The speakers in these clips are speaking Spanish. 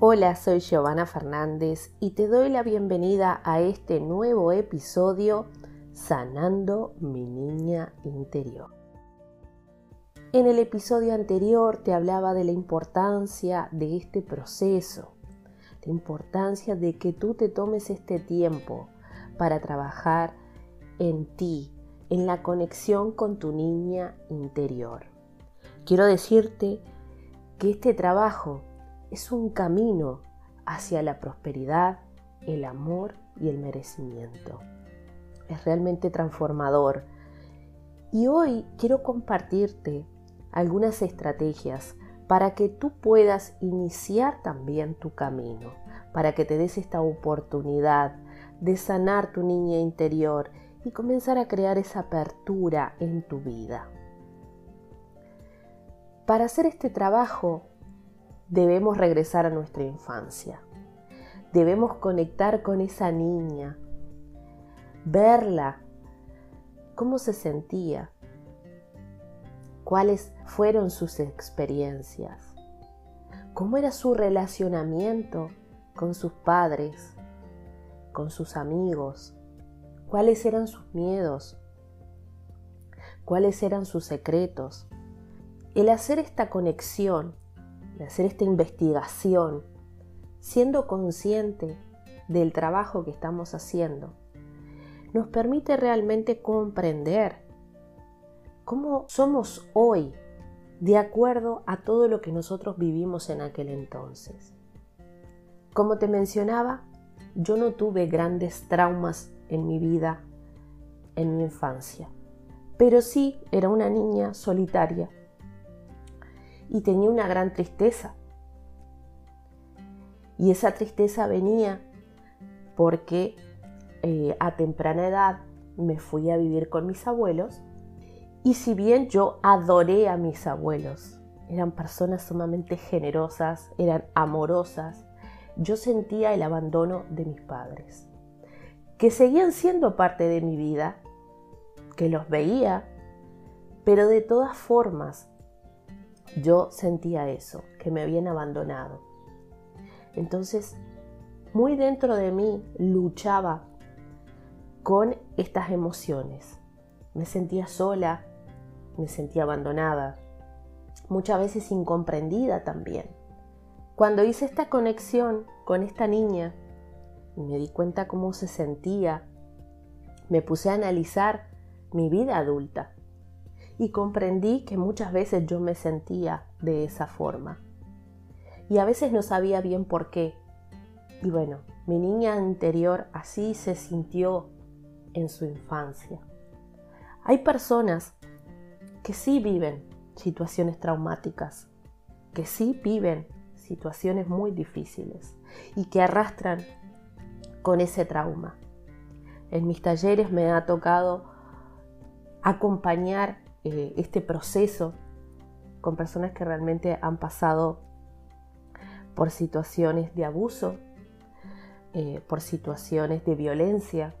Hola, soy Giovanna Fernández y te doy la bienvenida a este nuevo episodio Sanando mi niña interior. En el episodio anterior te hablaba de la importancia de este proceso, la importancia de que tú te tomes este tiempo para trabajar en ti, en la conexión con tu niña interior. Quiero decirte que este trabajo es un camino hacia la prosperidad, el amor y el merecimiento. Es realmente transformador. Y hoy quiero compartirte algunas estrategias para que tú puedas iniciar también tu camino, para que te des esta oportunidad de sanar tu niña interior y comenzar a crear esa apertura en tu vida. Para hacer este trabajo debemos regresar a nuestra infancia. Debemos conectar con esa niña, verla, cómo se sentía, cuáles fueron sus experiencias, cómo era su relacionamiento con sus padres, con sus amigos, cuáles eran sus miedos, cuáles eran sus secretos. El hacer esta conexión de hacer esta investigación, siendo consciente del trabajo que estamos haciendo, nos permite realmente comprender cómo somos hoy de acuerdo a todo lo que nosotros vivimos en aquel entonces. Como te mencionaba, yo no tuve grandes traumas en mi vida, en mi infancia, pero sí era una niña solitaria y tenía una gran tristeza. Y esa tristeza venía porque eh, a temprana edad me fui a vivir con mis abuelos y si bien yo adoré a mis abuelos, eran personas sumamente generosas, eran amorosas, yo sentía el abandono de mis padres, que seguían siendo parte de mi vida, que los veía, pero de todas formas yo sentía eso, que me habían abandonado. Entonces, muy dentro de mí luchaba con estas emociones. Me sentía sola, me sentía abandonada, muchas veces incomprendida también. Cuando hice esta conexión con esta niña y me di cuenta cómo se sentía, me puse a analizar mi vida adulta y comprendí que muchas veces yo me sentía de esa forma. Y a veces no sabía bien por qué. Y bueno, mi niña interior así se sintió en su infancia. Hay personas que sí viven situaciones traumáticas, que sí viven situaciones muy difíciles y que arrastran con ese trauma. En mis talleres me ha tocado acompañar eh, este proceso con personas que realmente han pasado por situaciones de abuso, eh, por situaciones de violencia.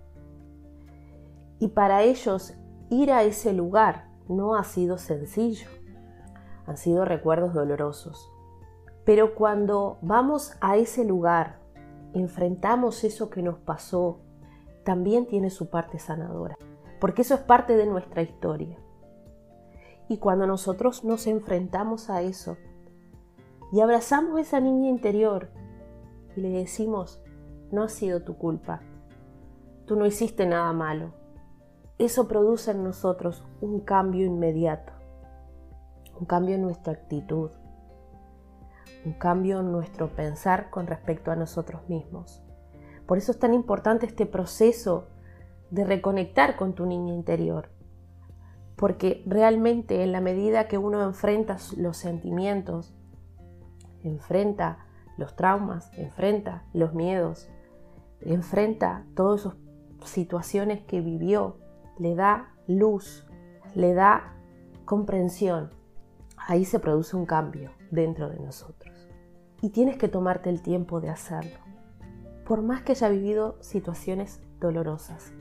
Y para ellos ir a ese lugar no ha sido sencillo, han sido recuerdos dolorosos. Pero cuando vamos a ese lugar, enfrentamos eso que nos pasó, también tiene su parte sanadora, porque eso es parte de nuestra historia. Y cuando nosotros nos enfrentamos a eso y abrazamos a esa niña interior y le decimos, no ha sido tu culpa, tú no hiciste nada malo, eso produce en nosotros un cambio inmediato, un cambio en nuestra actitud, un cambio en nuestro pensar con respecto a nosotros mismos. Por eso es tan importante este proceso de reconectar con tu niña interior porque realmente en la medida que uno enfrenta los sentimientos, enfrenta los traumas, enfrenta los miedos, enfrenta todas esas situaciones que vivió, le da luz, le da comprensión, ahí se produce un cambio dentro de nosotros. Y tienes que tomarte el tiempo de hacerlo, por más que haya vivido situaciones dolorosas.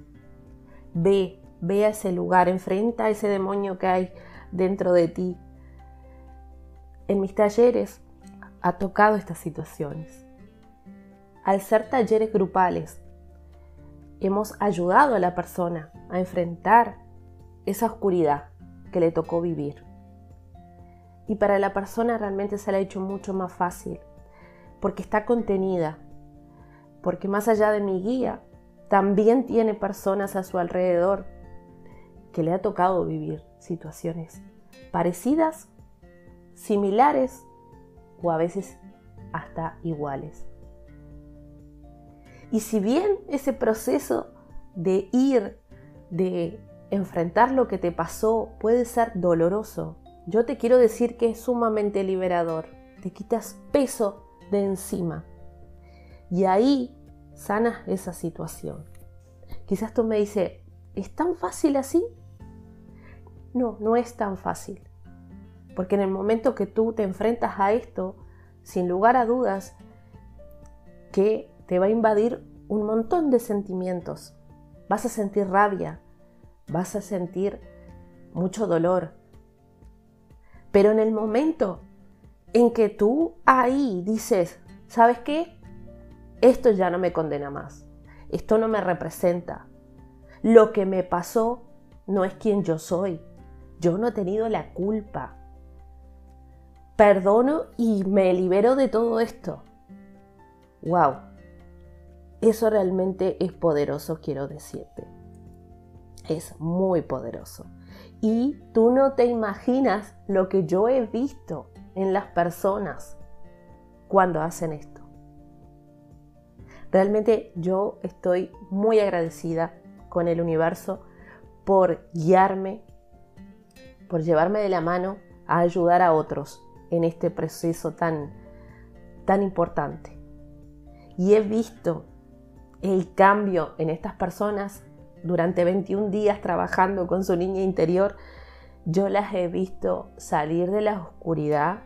Ve Ve a ese lugar, enfrenta a ese demonio que hay dentro de ti. En mis talleres ha tocado estas situaciones al ser talleres grupales, hemos ayudado a la persona a enfrentar esa oscuridad que le tocó vivir. Y para la persona realmente se le ha hecho mucho más fácil, porque está contenida, porque más allá de mi guía, también tiene personas a su alrededor que le ha tocado vivir situaciones parecidas, similares o a veces hasta iguales. Y si bien ese proceso de ir, de enfrentar lo que te pasó puede ser doloroso, yo te quiero decir que es sumamente liberador. Te quitas peso de encima. Y ahí sanas esa situación. Quizás tú me dices, ¿es tan fácil así? No, no es tan fácil. Porque en el momento que tú te enfrentas a esto, sin lugar a dudas, que te va a invadir un montón de sentimientos. Vas a sentir rabia, vas a sentir mucho dolor. Pero en el momento en que tú ahí dices, ¿sabes qué? Esto ya no me condena más. Esto no me representa. Lo que me pasó no es quien yo soy. Yo no he tenido la culpa. Perdono y me libero de todo esto. ¡Wow! Eso realmente es poderoso, quiero decirte. Es muy poderoso. Y tú no te imaginas lo que yo he visto en las personas cuando hacen esto. Realmente yo estoy muy agradecida con el universo por guiarme, por llevarme de la mano a ayudar a otros en este proceso tan, tan importante. Y he visto el cambio en estas personas durante 21 días trabajando con su niña interior, yo las he visto salir de la oscuridad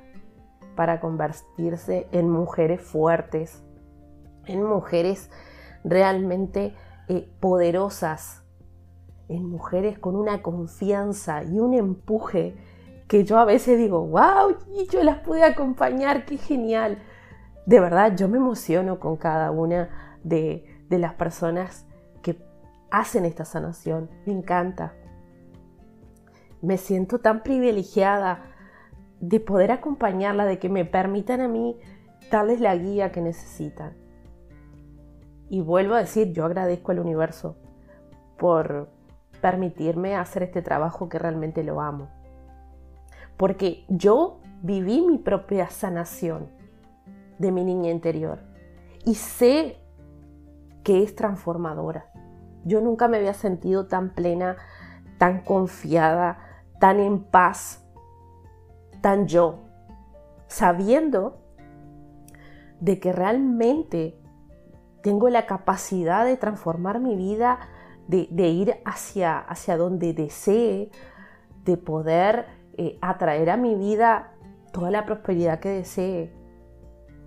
para convertirse en mujeres fuertes, en mujeres realmente eh, poderosas, en mujeres con una confianza y un empuje que yo a veces digo, wow, y yo las pude acompañar, qué genial. De verdad, yo me emociono con cada una de, de las personas que hacen esta sanación. Me encanta. Me siento tan privilegiada de poder acompañarla, de que me permitan a mí darles la guía que necesitan. Y vuelvo a decir, yo agradezco al universo por permitirme hacer este trabajo que realmente lo amo. Porque yo viví mi propia sanación de mi niña interior y sé que es transformadora. Yo nunca me había sentido tan plena, tan confiada, tan en paz, tan yo, sabiendo de que realmente tengo la capacidad de transformar mi vida, de, ir hacia, hacia donde desee, de poder eh, atraer a mi vida toda la prosperidad que desee.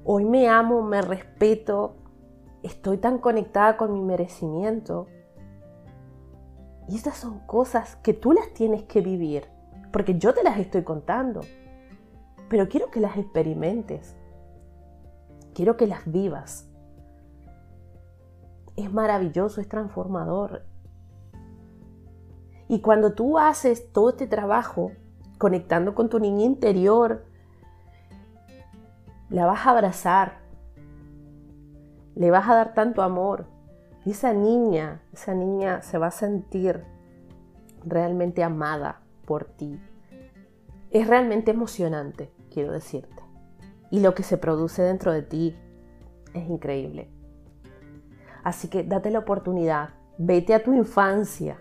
Hoy me amo, me respeto, estoy tan conectada con mi merecimiento. Y estas son cosas que tú las tienes que vivir, porque yo te las estoy contando, pero quiero que las experimentes, quiero que las vivas. Es maravilloso, es transformador. Y cuando tú haces todo este trabajo, conectando con tu niña interior, la vas a abrazar, le vas a dar tanto amor. Y esa niña, esa niña se va a sentir realmente amada por ti. Es realmente emocionante, quiero decirte. Y lo que se produce dentro de ti es increíble. Así que date la oportunidad, vete a tu infancia,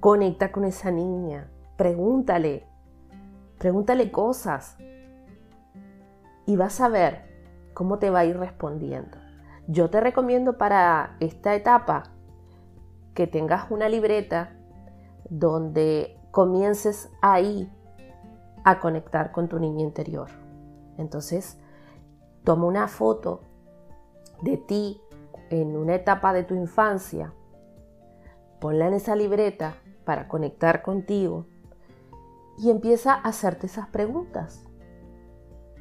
conecta con esa niña, pregúntale, pregúntale cosas y vas a ver cómo te va a ir respondiendo. Yo te recomiendo para esta etapa que tengas una libreta donde comiences ahí a conectar con tu niña interior. Entonces, toma una foto de ti en una etapa de tu infancia, ponla en esa libreta para conectar contigo y empieza a hacerte esas preguntas.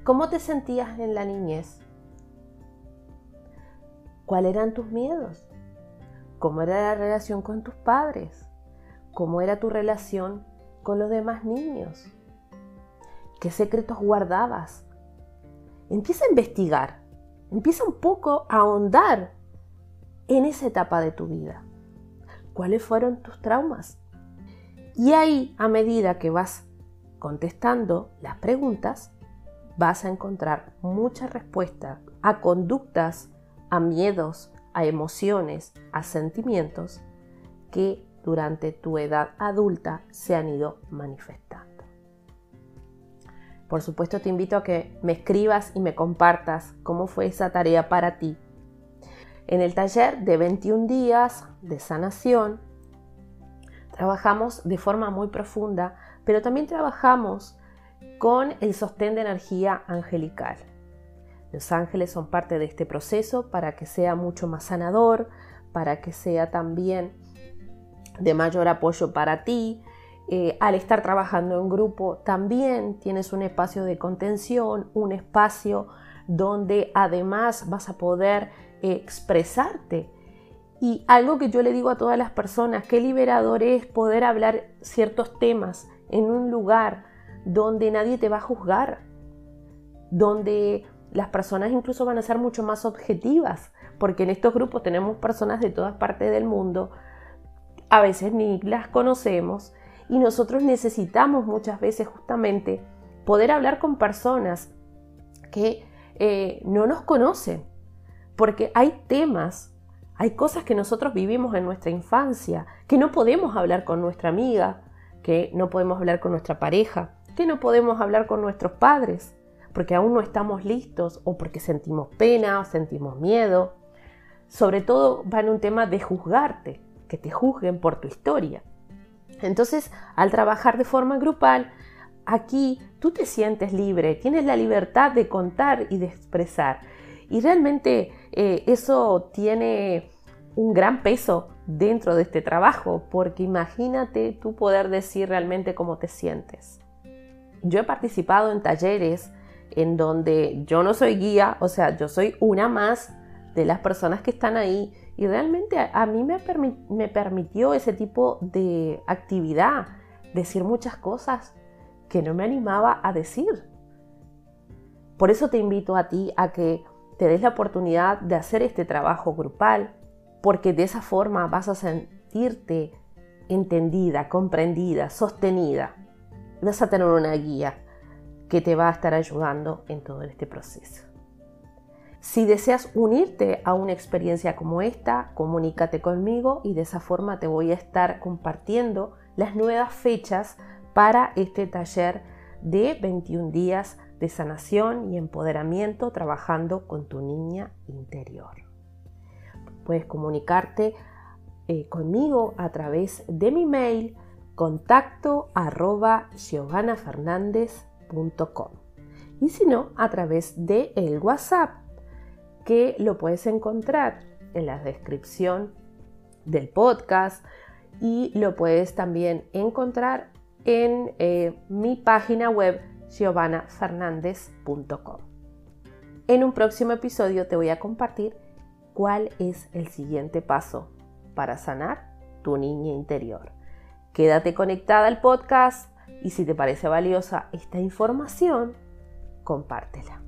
¿Cómo te sentías en la niñez? ¿Cuáles eran tus miedos? ¿Cómo era la relación con tus padres? ¿Cómo era tu relación con los demás niños? ¿Qué secretos guardabas? Empieza a investigar, empieza un poco a ahondar en esa etapa de tu vida. ¿Cuáles fueron tus traumas? Y ahí, a medida que vas contestando las preguntas, vas a encontrar muchas respuestas a conductas, a miedos, a emociones, a sentimientos que durante tu edad adulta se han ido manifestando. Por supuesto te invito a que me escribas y me compartas cómo fue esa tarea para ti. En el taller de 21 días de sanación trabajamos de forma muy profunda, pero también trabajamos con el sostén de energía angelical. Los ángeles son parte de este proceso para que sea mucho más sanador, para que sea también de mayor apoyo para ti. Eh, al estar trabajando en grupo también tienes un espacio de contención, un espacio donde además vas a poder expresarte. Y algo que yo le digo a todas las personas, qué liberador es poder hablar ciertos temas en un lugar donde nadie te va a juzgar, donde las personas incluso van a ser mucho más objetivas, porque en estos grupos tenemos personas de todas partes del mundo, a veces ni las conocemos, y nosotros necesitamos muchas veces justamente poder hablar con personas que eh, no nos conocen, porque hay temas, hay cosas que nosotros vivimos en nuestra infancia, que no podemos hablar con nuestra amiga, que no podemos hablar con nuestra pareja, que no podemos hablar con nuestros padres porque aún no estamos listos o porque sentimos pena o sentimos miedo. Sobre todo va en un tema de juzgarte, que te juzguen por tu historia. Entonces, al trabajar de forma grupal, aquí tú te sientes libre, tienes la libertad de contar y de expresar. Y realmente eh, eso tiene un gran peso dentro de este trabajo, porque imagínate tú poder decir realmente cómo te sientes. Yo he participado en talleres en donde yo no soy guía, o sea, yo soy una más de las personas que están ahí y realmente a, mí me, me permitió ese tipo de actividad, decir muchas cosas que no me animaba a decir. Por eso te invito a ti a que te des la oportunidad de hacer este trabajo grupal, porque de esa forma vas a sentirte entendida, comprendida, sostenida vas a tener una guía que te va a estar ayudando en todo este proceso. Si deseas unirte a una experiencia como esta, comunícate conmigo y de esa forma te voy a estar compartiendo las nuevas fechas para este taller de 21 días de sanación y empoderamiento trabajando con tu niña interior. Puedes comunicarte eh, conmigo a través de mi mail contacto arroba y si no a través de el WhatsApp que lo puedes encontrar en la descripción del podcast y lo puedes también encontrar en eh, mi página web En un próximo episodio te voy a compartir cuál es el siguiente paso para sanar tu niña interior. Quédate conectada al podcast y si te parece valiosa esta información, compártela.